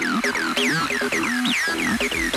Thank you.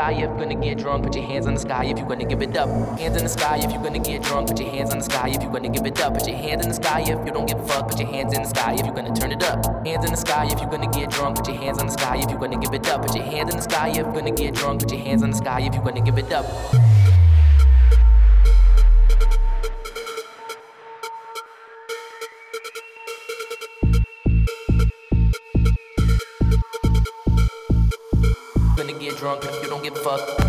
Sky if you're gonna get drunk. Put your hands in the sky if you're gonna give it up. Hands in the sky if you're gonna get drunk. Put your hands in the sky if you're gonna give it up. Put your hands in the sky if you don't give a fuck. Put your hands in the sky if you're gonna turn it up. Hands in the sky if you're gonna get drunk. Put your hands in the sky if you're gonna give it up. Put your hands in the sky if you're gonna get drunk. Put your hands in the sky if you're gonna give it up. Fuck.